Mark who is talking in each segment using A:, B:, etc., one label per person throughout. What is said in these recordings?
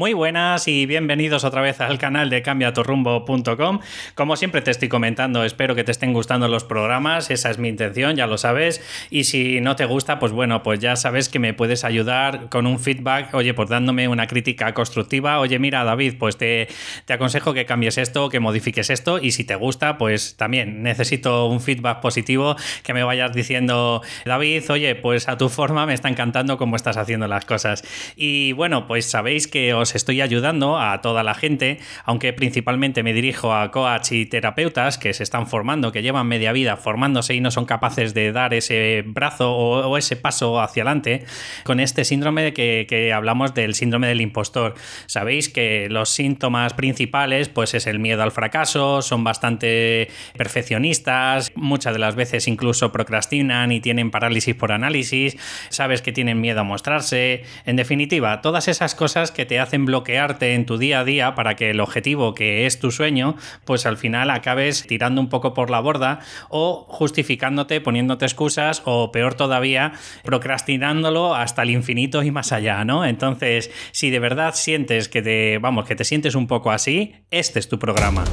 A: Muy buenas y bienvenidos otra vez al canal de cambiatorrumbo.com. Como siempre te estoy comentando, espero que te estén gustando los programas, esa es mi intención, ya lo sabes. Y si no te gusta, pues bueno, pues ya sabes que me puedes ayudar con un feedback, oye, pues dándome una crítica constructiva. Oye, mira, David, pues te, te aconsejo que cambies esto, que modifiques esto. Y si te gusta, pues también necesito un feedback positivo, que me vayas diciendo, David, oye, pues a tu forma me está encantando cómo estás haciendo las cosas. Y bueno, pues sabéis que os estoy ayudando a toda la gente, aunque principalmente me dirijo a coach y terapeutas que se están formando, que llevan media vida formándose y no son capaces de dar ese brazo o, ese paso hacia adelante con este síndrome de que, que, hablamos del síndrome del impostor. Sabéis que los síntomas principales pues es el miedo al fracaso, son bastante perfeccionistas, muchas de las veces incluso procrastinan y tienen parálisis por análisis, sabes que tienen miedo a mostrarse, en definitiva, todas esas cosas que te hacen bloquearte en tu día a día para que el objetivo que es tu sueño, pues al final acabes tirando un poco por la borda o justificándote, poniéndote excusas o peor todavía, procrastinándolo hasta el infinito y más allá, ¿no? Entonces, si de verdad sientes que te, vamos, que te sientes un poco así, este es tu programa.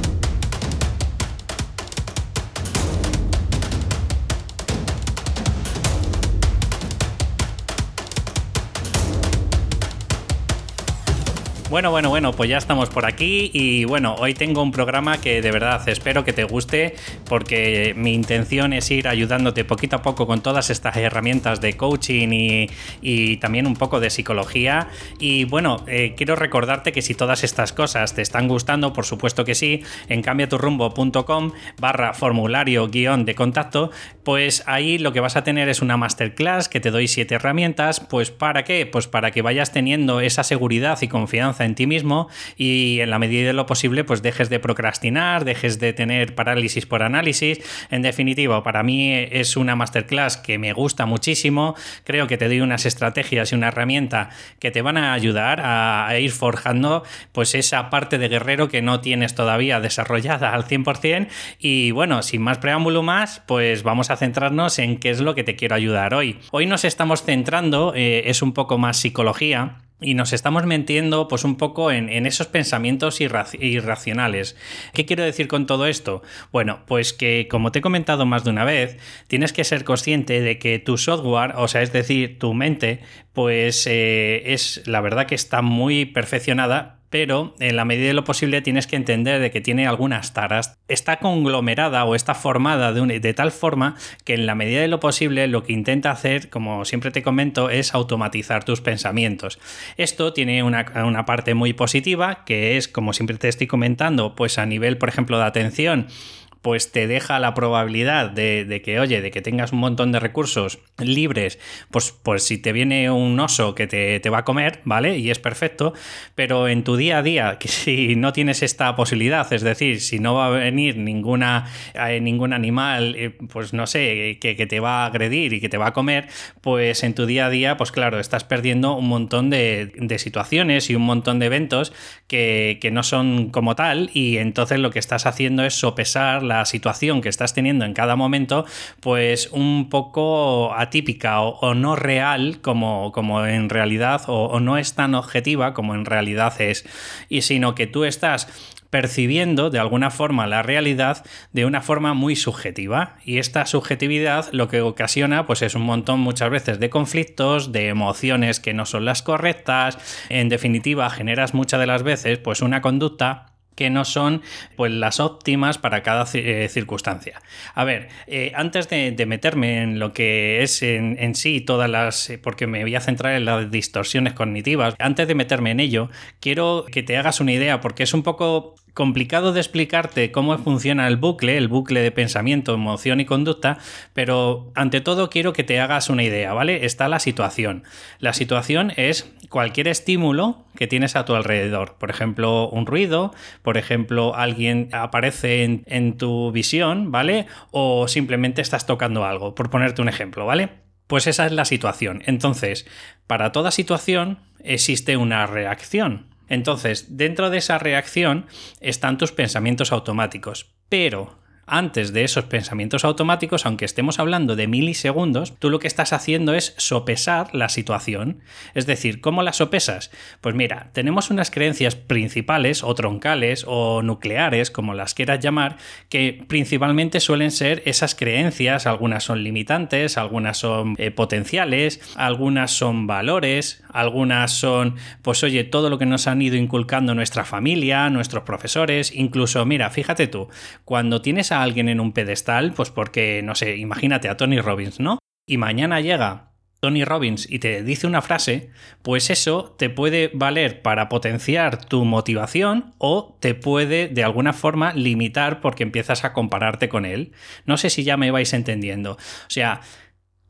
A: Bueno, bueno, bueno, pues ya estamos por aquí y bueno, hoy tengo un programa que de verdad espero que te guste porque mi intención es ir ayudándote poquito a poco con todas estas herramientas de coaching y, también un poco de psicología. Y bueno, eh, quiero recordarte que si todas estas cosas te están gustando, por supuesto que sí, en cambiaturrumbo.com barra formulario guion de contacto, pues ahí lo que vas a tener es una masterclass que te doy siete herramientas, pues para qué? Pues para que vayas teniendo esa seguridad y confianza en ti mismo y en la medida de lo posible pues dejes de procrastinar, dejes de tener parálisis por análisis. En definitiva, para mí es una masterclass que me gusta muchísimo. Creo que te doy unas estrategias y una herramienta que te van a ayudar a, ir forjando pues esa parte de guerrero que no tienes todavía desarrollada al 100%. Y bueno, sin más preámbulo más, pues vamos a centrarnos en qué es lo que te quiero ayudar hoy. Hoy nos estamos centrando, eh, es un poco más psicología y nos estamos metiendo pues un poco en, esos pensamientos irracionales. ¿Qué quiero decir con todo esto? Bueno, pues que como te he comentado más de una vez, tienes que ser consciente de que tu software, o sea, es decir, tu mente, pues eh, es la verdad que está muy perfeccionada pero en la medida de lo posible tienes que entender de que tiene algunas taras. Está conglomerada o está formada de, tal forma que en la medida de lo posible lo que intenta hacer, como siempre te comento, es automatizar tus pensamientos. Esto tiene una, una parte muy positiva, que es, como siempre te estoy comentando, pues a nivel, por ejemplo, de atención, pues te deja la probabilidad de, que, oye, de que tengas un montón de recursos libres, pues, pues si te viene un oso que te, va a comer, ¿vale? Y es perfecto, pero en tu día a día, que si no tienes esta posibilidad, es decir, si no va a venir ninguna, eh, ningún animal, eh, pues no sé, que, te va a agredir y que te va a comer, pues en tu día a día, pues claro, estás perdiendo un montón de, situaciones y un montón de eventos que, que no son como tal, y entonces lo que estás haciendo es sopesar la situación que estás teniendo en cada momento, pues un poco atípica o, no real como, como en realidad, o, no es tan objetiva como en realidad es, y sino que tú estás percibiendo de alguna forma la realidad de una forma muy subjetiva y esta subjetividad lo que ocasiona pues es un montón muchas veces de conflictos, de emociones que no son las correctas, en definitiva generas muchas de las veces pues una conducta que no son pues, las óptimas para cada eh, circunstancia. A ver, eh, antes de, meterme en lo que es en, sí todas las, eh, porque me voy a centrar en las distorsiones cognitivas, antes de meterme en ello, quiero que te hagas una idea, porque es un poco complicado de explicarte cómo funciona el bucle, el bucle de pensamiento, emoción y conducta, pero ante todo quiero que te hagas una idea, ¿vale? Está la situación. La situación es cualquier estímulo que tienes a tu alrededor. Por ejemplo, un ruido, por ejemplo, alguien aparece en, en tu visión, ¿vale? O simplemente estás tocando algo, por ponerte un ejemplo, ¿vale? Pues esa es la situación. Entonces, para toda situación existe una reacción. Entonces, dentro de esa reacción están tus pensamientos automáticos, pero antes de esos pensamientos automáticos, aunque estemos hablando de milisegundos, tú lo que estás haciendo es sopesar la situación. Es decir, ¿cómo la sopesas? Pues mira, tenemos unas creencias principales o troncales o nucleares, como las quieras llamar, que principalmente suelen ser esas creencias, algunas son limitantes, algunas son eh, potenciales, algunas son valores, algunas son, pues oye, todo lo que nos han ido inculcando nuestra familia, nuestros profesores, incluso, mira, fíjate tú, cuando tienes a alguien en un pedestal, pues porque, no sé, imagínate a Tony Robbins, ¿no? Y mañana llega Tony Robbins y te dice una frase, pues eso te puede valer para potenciar tu motivación o te puede de alguna forma limitar porque empiezas a compararte con él. No sé si ya me vais entendiendo. O sea,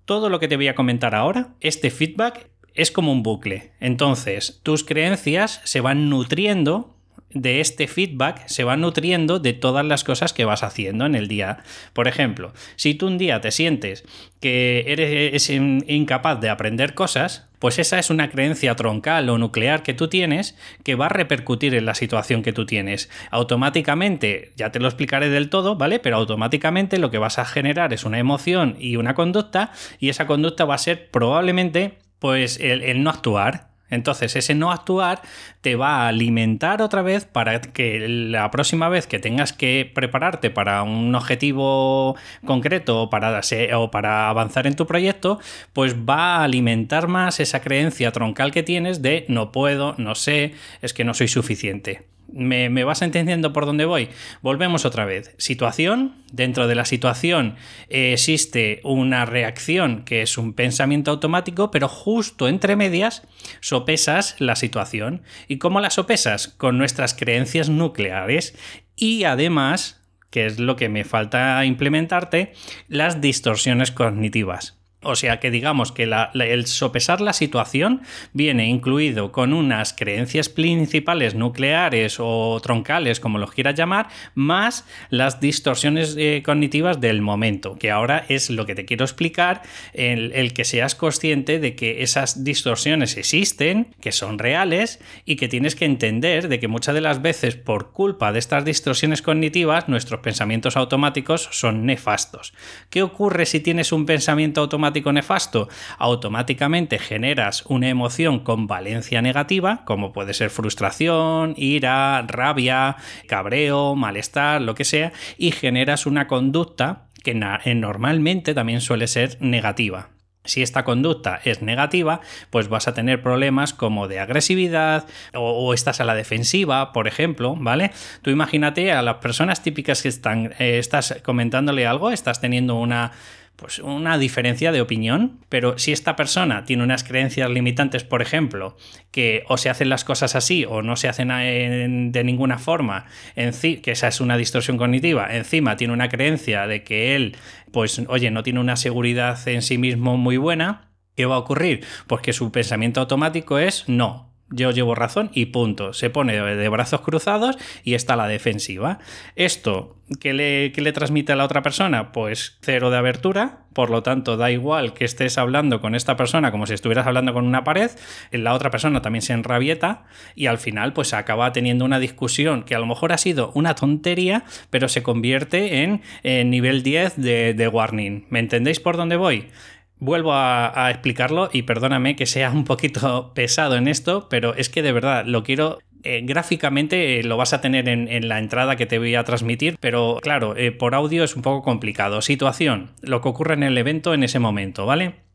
A: todo lo que te voy a comentar ahora, este feedback es como un bucle. Entonces, tus creencias se van nutriendo de este feedback se va nutriendo de todas las cosas que vas haciendo en el día. Por ejemplo, si tú un día te sientes que eres incapaz de aprender cosas, pues esa es una creencia troncal o nuclear que tú tienes que va a repercutir en la situación que tú tienes. Automáticamente, ya te lo explicaré del todo, ¿vale? Pero automáticamente lo que vas a generar es una emoción y una conducta y esa conducta va a ser probablemente pues el, el no actuar, entonces ese no actuar te va a alimentar otra vez para que la próxima vez que tengas que prepararte para un objetivo concreto o para, o para avanzar en tu proyecto, pues va a alimentar más esa creencia troncal que tienes de no puedo, no sé, es que no soy suficiente. ¿Me, vas entendiendo por dónde voy? Volvemos otra vez. Situación. Dentro de la situación eh, existe una reacción que es un pensamiento automático, pero justo entre medias sopesas la situación. ¿Y cómo la sopesas? Con nuestras creencias nucleares y además, que es lo que me falta implementarte, las distorsiones cognitivas. O sea que digamos que el sopesar la situación viene incluido con unas creencias principales nucleares o troncales, como los quieras llamar, más las distorsiones eh, cognitivas del momento, que ahora es lo que te quiero explicar, el, el que seas consciente de que esas distorsiones existen, que son reales y que tienes que entender de que muchas de las veces por culpa de estas distorsiones cognitivas nuestros pensamientos automáticos son nefastos. ¿Qué ocurre si tienes un pensamiento automático? Nefasto, automáticamente generas una emoción con valencia negativa, como puede ser frustración, ira, rabia, cabreo, malestar, lo que sea, y generas una conducta que normalmente también suele ser negativa. Si esta conducta es negativa, pues vas a tener problemas como de agresividad o, estás a la defensiva, por ejemplo, ¿vale? Tú imagínate a las personas típicas que están, eh, estás comentándole algo, estás teniendo una pues una diferencia de opinión, pero si esta persona tiene unas creencias limitantes, por ejemplo, que o se hacen las cosas así o no se hacen de ninguna forma, que esa es una distorsión cognitiva, encima tiene una creencia de que él, pues oye, no tiene una seguridad en sí mismo muy buena, ¿qué va a ocurrir? Pues que su pensamiento automático es no, yo llevo razón y punto. Se pone de brazos cruzados y está la defensiva. Esto, ¿qué le, le, transmite a la otra persona? Pues cero de abertura, por lo tanto da igual que estés hablando con esta persona como si estuvieras hablando con una pared, la otra persona también se enrabieta y al final pues acaba teniendo una discusión que a lo mejor ha sido una tontería, pero se convierte en, nivel 10 de, de warning. ¿Me entendéis por dónde voy? Vuelvo a, explicarlo y perdóname que sea un poquito pesado en esto, pero es que de verdad lo quiero eh, gráficamente eh, lo vas a tener en, la entrada que te voy a transmitir, pero claro, eh, por audio es un poco complicado. Situación, lo que ocurre en el evento en ese momento, ¿vale?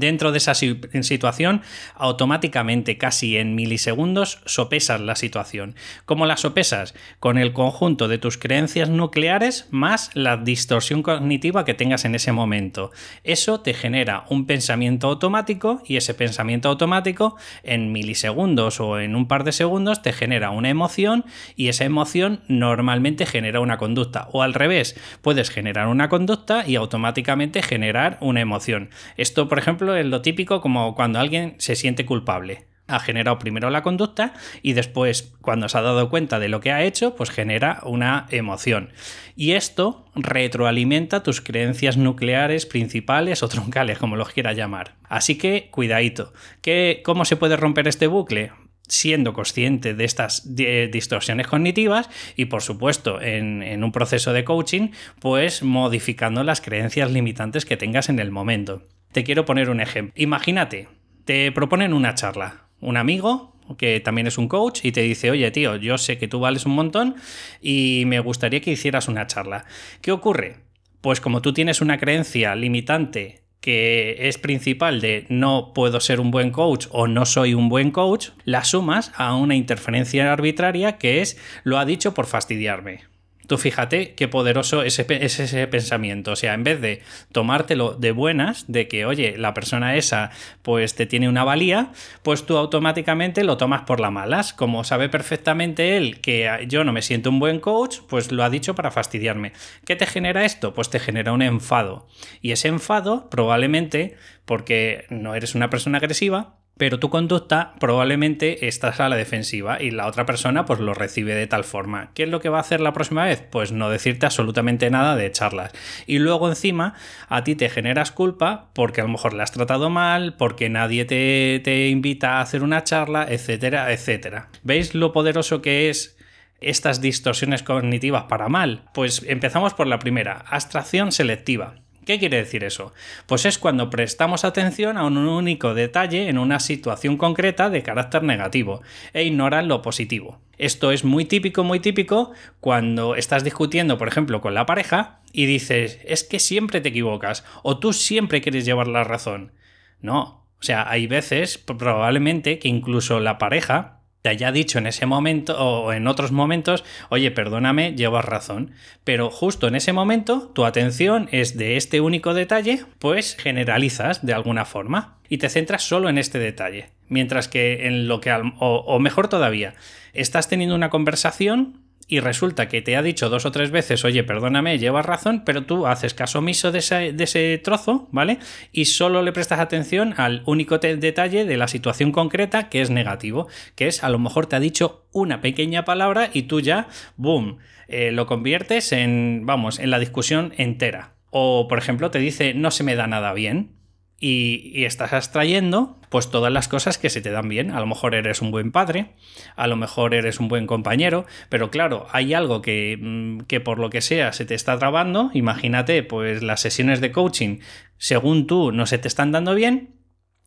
A: Dentro de esa situación, automáticamente, casi en milisegundos, sopesas la situación. ¿Cómo la sopesas? Con el conjunto de tus creencias nucleares más la distorsión cognitiva que tengas en ese momento. Eso te genera un pensamiento automático y ese pensamiento automático en milisegundos o en un par de segundos te genera una emoción y esa emoción normalmente genera una conducta. O al revés, puedes generar una conducta y automáticamente generar una emoción. Esto, por ejemplo, es lo típico como cuando alguien se siente culpable. Ha generado primero la conducta y después, cuando se ha dado cuenta de lo que ha hecho, pues genera una emoción. Y esto retroalimenta tus creencias nucleares principales o troncales, como los quieras llamar. Así que cuidadito. ¿Qué, ¿Cómo se puede romper este bucle? siendo consciente de estas distorsiones cognitivas y por supuesto en, un proceso de coaching pues modificando las creencias limitantes que tengas en el momento. Te quiero poner un ejemplo. Imagínate, te proponen una charla, un amigo que también es un coach y te dice, oye tío, yo sé que tú vales un montón y me gustaría que hicieras una charla. ¿Qué ocurre? Pues como tú tienes una creencia limitante que es principal de no puedo ser un buen coach o no soy un buen coach, la sumas a una interferencia arbitraria que es lo ha dicho por fastidiarme. Tú fíjate qué poderoso es ese, pensamiento. O sea, en vez de tomártelo de buenas, de que, oye, la persona esa pues te tiene una valía, pues tú automáticamente lo tomas por la malas. Como sabe perfectamente él que yo no me siento un buen coach, pues lo ha dicho para fastidiarme. ¿Qué te genera esto? Pues te genera un enfado. Y ese enfado, probablemente, porque no eres una persona agresiva, pero tu conducta probablemente estás a la defensiva y la otra persona pues lo recibe de tal forma. ¿Qué es lo que va a hacer la próxima vez? Pues no decirte absolutamente nada de charlas. Y luego encima a ti te generas culpa porque a lo mejor le has tratado mal, porque nadie te, te invita a hacer una charla, etcétera, etcétera. ¿Veis lo poderoso que es estas distorsiones cognitivas para mal? Pues empezamos por la primera, abstracción selectiva. ¿Qué quiere decir eso? Pues es cuando prestamos atención a un único detalle en una situación concreta de carácter negativo e ignoran lo positivo. Esto es muy típico, muy típico cuando estás discutiendo, por ejemplo, con la pareja y dices, es que siempre te equivocas o tú siempre quieres llevar la razón. No, o sea, hay veces probablemente que incluso la pareja te haya dicho en ese momento o en otros momentos, oye, perdóname, llevas razón. Pero justo en ese momento tu atención es de este único detalle, pues generalizas de alguna forma y te centras solo en este detalle. Mientras que en lo que, o, o mejor todavía, estás teniendo una conversación y resulta que te ha dicho dos o tres veces, oye, perdóname, llevas razón, pero tú haces caso omiso de ese, trozo, ¿vale? Y solo le prestas atención al único detalle de la situación concreta que es negativo, que es a lo mejor te ha dicho una pequeña palabra y tú ya, boom, eh, lo conviertes en, vamos, en la discusión entera. O, por ejemplo, te dice, no se me da nada bien, y, estás extrayendo pues todas las cosas que se te dan bien. A lo mejor eres un buen padre, a lo mejor eres un buen compañero, pero claro, hay algo que, mm, que por lo que sea se te está trabando. Imagínate, pues las sesiones de coaching, según tú, no se te están dando bien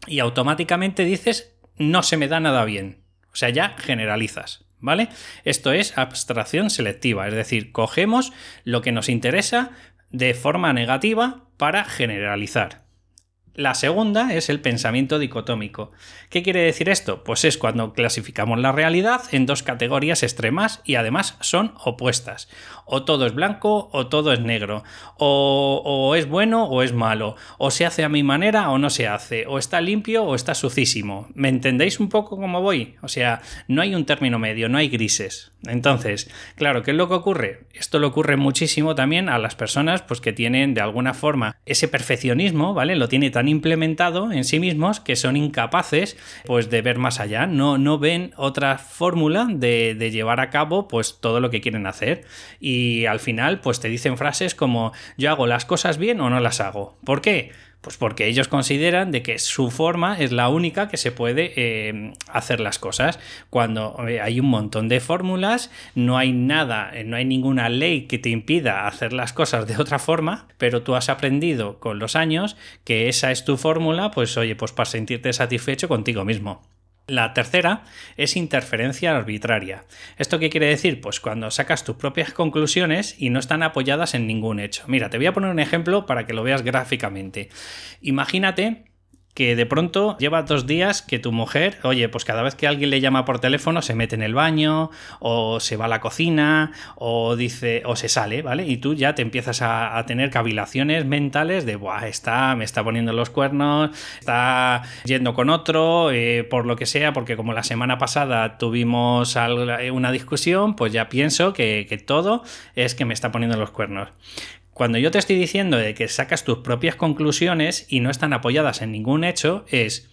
A: y automáticamente dices, no se me da nada bien. O sea, ya generalizas. ¿Vale? Esto es abstracción selectiva, es decir, cogemos lo que nos interesa de forma negativa para generalizar. La segunda es el pensamiento dicotómico. ¿Qué quiere decir esto? Pues es cuando clasificamos la realidad en dos categorías extremas y además son opuestas. O todo es blanco o todo es negro. O, es bueno o es malo. O se hace a mi manera o no se hace. O está limpio o está sucísimo. ¿Me entendéis un poco cómo voy? O sea, no hay un término medio, no hay grises. Entonces, claro, ¿qué es lo que ocurre? Esto le ocurre muchísimo también a las personas pues, que tienen de alguna forma ese perfeccionismo, ¿vale? Lo tiene tan implementado en sí mismos que son incapaces pues de ver más allá, no, no ven otra fórmula de, de llevar a cabo pues todo lo que quieren hacer y al final pues te dicen frases como yo hago las cosas bien o no las hago. ¿Por qué? Pues porque ellos consideran de que su forma es la única que se puede eh, hacer las cosas. Cuando eh, hay un montón de fórmulas, no hay nada, eh, no hay ninguna ley que te impida hacer las cosas de otra forma, pero tú has aprendido con los años que esa es tu fórmula, pues oye, pues para sentirte satisfecho contigo mismo. La tercera es interferencia arbitraria. ¿Esto qué quiere decir? Pues cuando sacas tus propias conclusiones y no están apoyadas en ningún hecho. Mira, te voy a poner un ejemplo para que lo veas gráficamente. Imagínate que de pronto lleva dos días que tu mujer, oye, pues cada vez que alguien le llama por teléfono se mete en el baño, o se va a la cocina, o dice, o se sale, ¿vale? Y tú ya te empiezas a, tener cavilaciones mentales de, buah, está, me está poniendo los cuernos, está yendo con otro, eh, por lo que sea, porque como la semana pasada tuvimos una discusión, pues ya pienso que todo es que me está poniendo los cuernos. Cuando yo te estoy diciendo de que sacas tus propias conclusiones y no están apoyadas en ningún hecho, es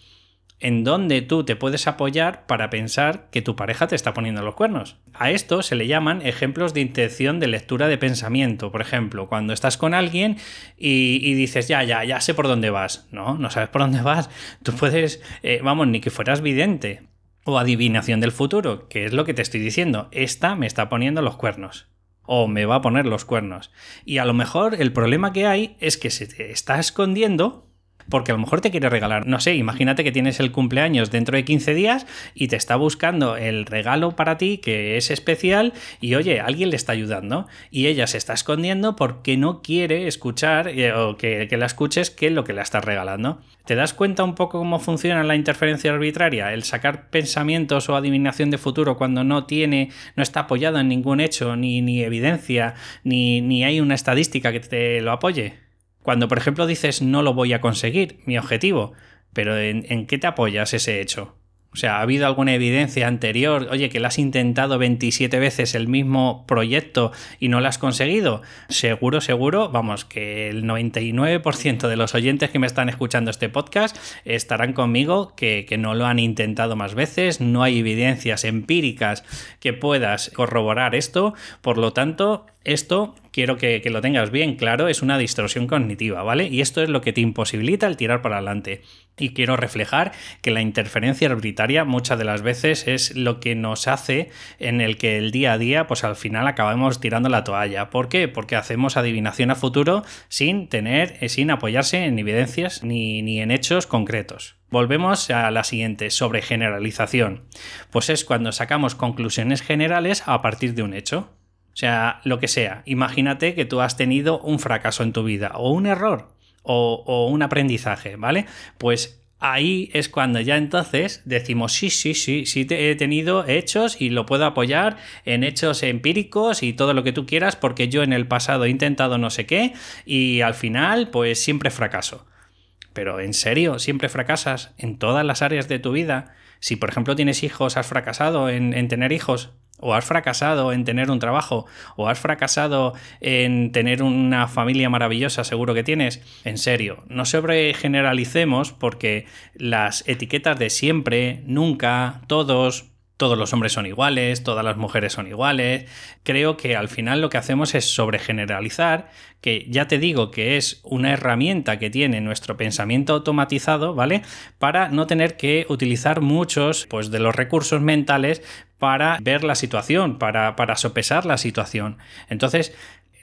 A: en dónde tú te puedes apoyar para pensar que tu pareja te está poniendo los cuernos. A esto se le llaman ejemplos de intención de lectura de pensamiento. Por ejemplo, cuando estás con alguien y, dices, ya, ya, ya sé por dónde vas. No, no sabes por dónde vas. Tú puedes, eh, vamos, ni que fueras vidente O adivinación del futuro, que es lo que te estoy diciendo. Esta me está poniendo los cuernos. O me va a poner los cuernos. Y a lo mejor el problema que hay es que se te está escondiendo porque a lo mejor te quiere regalar, no sé, imagínate que tienes el cumpleaños dentro de 15 días y te está buscando el regalo para ti que es especial y oye, alguien le está ayudando y ella se está escondiendo porque no quiere escuchar eh, o que, que la escuches qué es lo que le estás regalando. ¿Te das cuenta un poco cómo funciona la interferencia arbitraria? El sacar pensamientos o adivinación de futuro cuando no tiene, no está apoyado en ningún hecho, ni, ni evidencia, ni, ni hay una estadística que te lo apoye. Cuando, por ejemplo, dices no lo voy a conseguir, mi objetivo, pero ¿en, qué te apoyas ese hecho? O sea, ¿ha habido alguna evidencia anterior? Oye, que le has intentado 27 veces el mismo proyecto y no lo has conseguido. Seguro, seguro, vamos, que el 99% de los oyentes que me están escuchando este podcast estarán conmigo que, que no lo han intentado más veces, no hay evidencias empíricas que puedas corroborar esto. Por lo tanto, esto quiero que, lo tengas bien claro, es una distorsión cognitiva, ¿vale? Y esto es lo que te imposibilita el tirar para adelante. Y quiero reflejar que la interferencia arbitraria muchas de las veces es lo que nos hace en el que el día a día, pues al final acabamos tirando la toalla. ¿Por qué? Porque hacemos adivinación a futuro sin tener, eh, sin apoyarse en evidencias ni, ni en hechos concretos. Volvemos a la siguiente, sobre generalización. Pues es cuando sacamos conclusiones generales a partir de un hecho. O sea, lo que sea. Imagínate que tú has tenido un fracaso en tu vida o un error o, un aprendizaje, ¿vale? Pues ahí es cuando ya entonces decimos, sí, sí, sí, sí he tenido hechos y lo puedo apoyar en hechos empíricos y todo lo que tú quieras porque yo en el pasado he intentado no sé qué y al final pues siempre fracaso. Pero en serio, siempre fracasas en todas las áreas de tu vida. Si por ejemplo tienes hijos, has fracasado en tener hijos o has fracasado en tener un trabajo, o has fracasado en tener una familia maravillosa, seguro que tienes. En serio, no sobregeneralicemos porque las etiquetas de siempre, nunca, todos, todos los hombres son iguales, todas las mujeres son iguales. Creo que al final lo que hacemos es sobregeneralizar, que ya te digo que es una herramienta que tiene nuestro pensamiento automatizado, ¿vale? Para no tener que utilizar muchos pues, de los recursos mentales para ver la situación, para, para sopesar la situación. Entonces,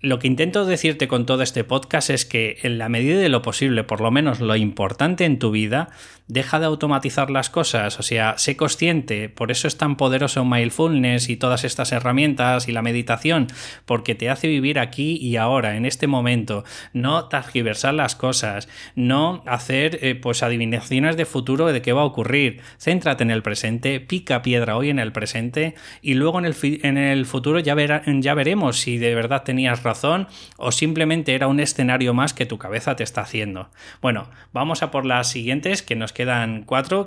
A: lo que intento decirte con todo este podcast es que en la medida de lo posible, por lo menos lo importante en tu vida, deja de automatizar las cosas, o sea, sé consciente, por eso es tan poderoso mindfulness y todas estas herramientas y la meditación, porque te hace vivir aquí y ahora, en este momento, no targiversar las cosas, no hacer eh, pues adivinaciones de futuro de qué va a ocurrir, céntrate en el presente, pica piedra hoy en el presente y luego en el, en el futuro ya, ya veremos si de verdad tenías razón o simplemente era un escenario más que tu cabeza te está haciendo. Bueno, vamos a por las siguientes que nos quedan cuatro.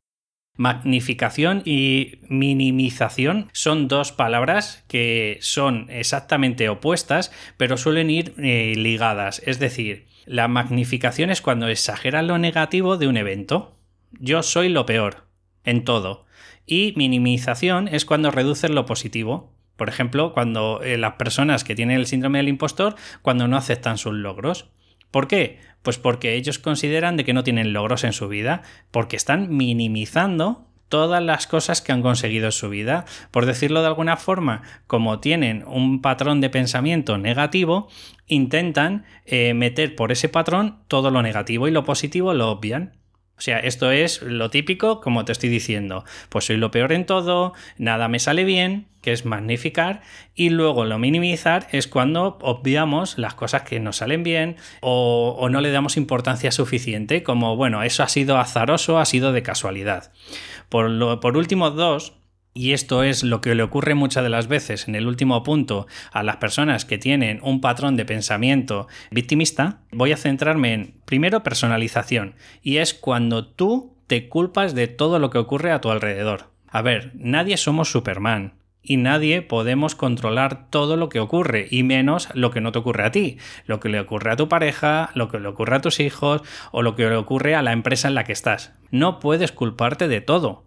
A: Magnificación y minimización son dos palabras que son exactamente opuestas, pero suelen ir eh, ligadas. Es decir, la magnificación es cuando exageras lo negativo de un evento. Yo soy lo peor en todo. Y minimización es cuando reduces lo positivo. Por ejemplo, cuando eh, las personas que tienen el síndrome del impostor, cuando no aceptan sus logros. ¿Por qué? Pues porque ellos consideran de que no tienen logros en su vida, porque están minimizando todas las cosas que han conseguido en su vida. Por decirlo de alguna forma, como tienen un patrón de pensamiento negativo, intentan eh, meter por ese patrón todo lo negativo y lo positivo lo obvian. O sea, esto es lo típico, como te estoy diciendo. Pues soy lo peor en todo, nada me sale bien, que es magnificar, y luego lo minimizar es cuando obviamos las cosas que nos salen bien o, no le damos importancia suficiente, como, bueno, eso ha sido azaroso, ha sido de casualidad. Por, lo, por último, dos, y esto es lo que le ocurre muchas de las veces en el último punto a las personas que tienen un patrón de pensamiento victimista. Voy a centrarme en, primero, personalización. Y es cuando tú te culpas de todo lo que ocurre a tu alrededor. A ver, nadie somos Superman. Y nadie podemos controlar todo lo que ocurre, y menos lo que no te ocurre a ti, lo que le ocurre a tu pareja, lo que le ocurre a tus hijos o lo que le ocurre a la empresa en la que estás. No puedes culparte de todo.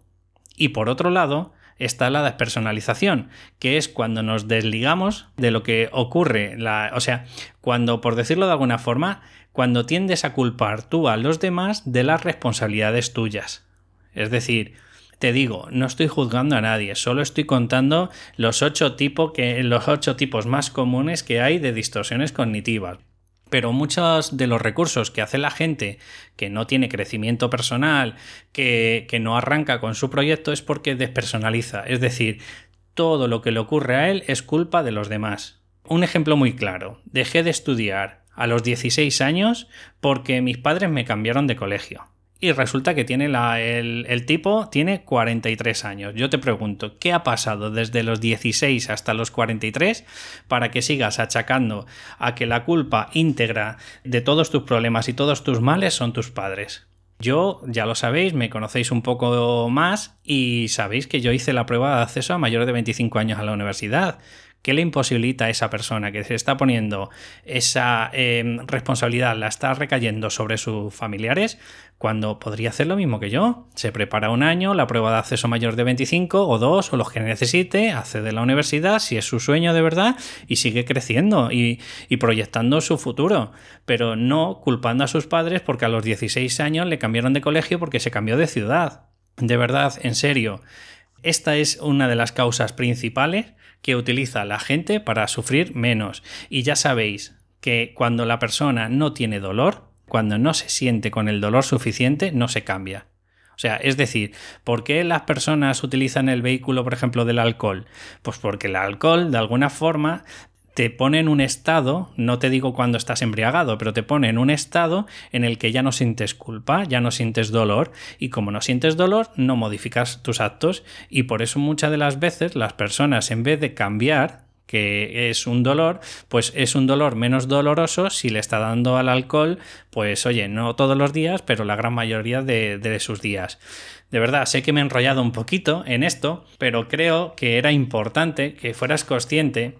A: Y por otro lado, está la despersonalización, que es cuando nos desligamos de lo que ocurre, o sea, cuando, por decirlo de alguna forma, cuando tiendes a culpar tú a los demás de las responsabilidades tuyas. Es decir, te digo, no estoy juzgando a nadie, solo estoy contando los ocho, que, los ocho tipos más comunes que hay de distorsiones cognitivas pero muchos de los recursos que hace la gente que no tiene crecimiento personal, que, que, no arranca con su proyecto, es porque despersonaliza. Es decir, todo lo que le ocurre a él es culpa de los demás. Un ejemplo muy claro. Dejé de estudiar a los 16 años porque mis padres me cambiaron de colegio y resulta que tiene el, tipo tiene 43 años. Yo te pregunto, ¿qué ha pasado desde los 16 hasta los 43 para que sigas achacando a que la culpa íntegra de todos tus problemas y todos tus males son tus padres? Yo, ya lo sabéis, me conocéis un poco más y sabéis que yo hice la prueba de acceso a mayores de 25 años a la universidad. ¿Qué le imposibilita a esa persona que se está poniendo esa em, responsabilidad, la está recayendo sobre sus familiares, cuando podría hacer lo mismo que yo? Se prepara un año, la prueba de acceso mayor de 25 o dos o los que necesite, accede a la universidad si es su sueño de verdad y sigue creciendo y, y proyectando su futuro, pero no culpando a sus padres porque a los 16 años le cambiaron de colegio porque se cambió de ciudad. De verdad, en serio. Esta es una de las causas principales que utiliza la gente para sufrir menos. Y ya sabéis que cuando la persona no tiene dolor, cuando no se siente con el dolor suficiente, no se cambia. O sea, es decir, ¿por qué las personas utilizan el vehículo, por ejemplo, del alcohol? Pues porque el alcohol, de alguna forma, te pone en un estado, no te digo cuando estás embriagado, pero te pone en un estado en el que ya no sientes culpa, ya no sientes dolor, y como no sientes dolor, no modificas tus actos, y por eso muchas de las veces las personas, en vez de cambiar, que es un dolor, pues es un dolor menos doloroso si le está dando al alcohol, pues oye, no todos los días, pero la gran mayoría de, de sus días. De verdad, sé que me he enrollado un poquito en esto, pero creo que era importante que fueras consciente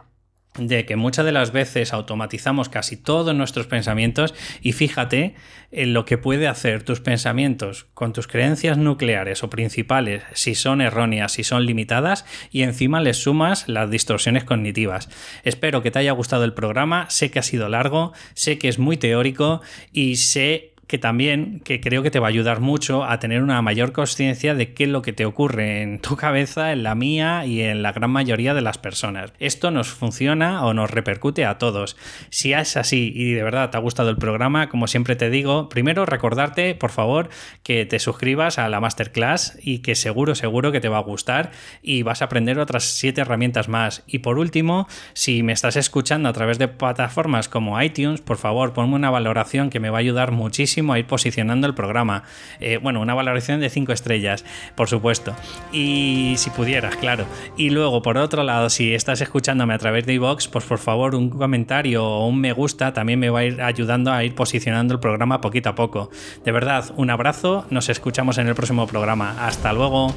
A: de que muchas de las veces automatizamos casi todos nuestros pensamientos y fíjate en lo que puede hacer tus pensamientos con tus creencias nucleares o principales si son erróneas, si son limitadas y encima les sumas las distorsiones cognitivas. Espero que te haya gustado el programa, sé que ha sido largo, sé que es muy teórico y sé que también que creo que te va a ayudar mucho a tener una mayor conciencia de qué es lo que te ocurre en tu cabeza, en la mía y en la gran mayoría de las personas. Esto nos funciona o nos repercute a todos. Si es así y de verdad te ha gustado el programa, como siempre te digo, primero recordarte, por favor, que te suscribas a la masterclass y que seguro, seguro que te va a gustar y vas a aprender otras siete herramientas más. Y por último, si me estás escuchando a través de plataformas como iTunes, por favor, ponme una valoración que me va a ayudar muchísimo a ir posicionando el programa. Eh, bueno, una valoración de 5 estrellas, por supuesto. Y si pudieras, claro. Y luego, por otro lado, si estás escuchándome a través de iVoox, pues por favor, un comentario o un me gusta también me va a ir ayudando a ir posicionando el programa poquito a poco. De verdad, un abrazo, nos escuchamos en el próximo programa. Hasta luego.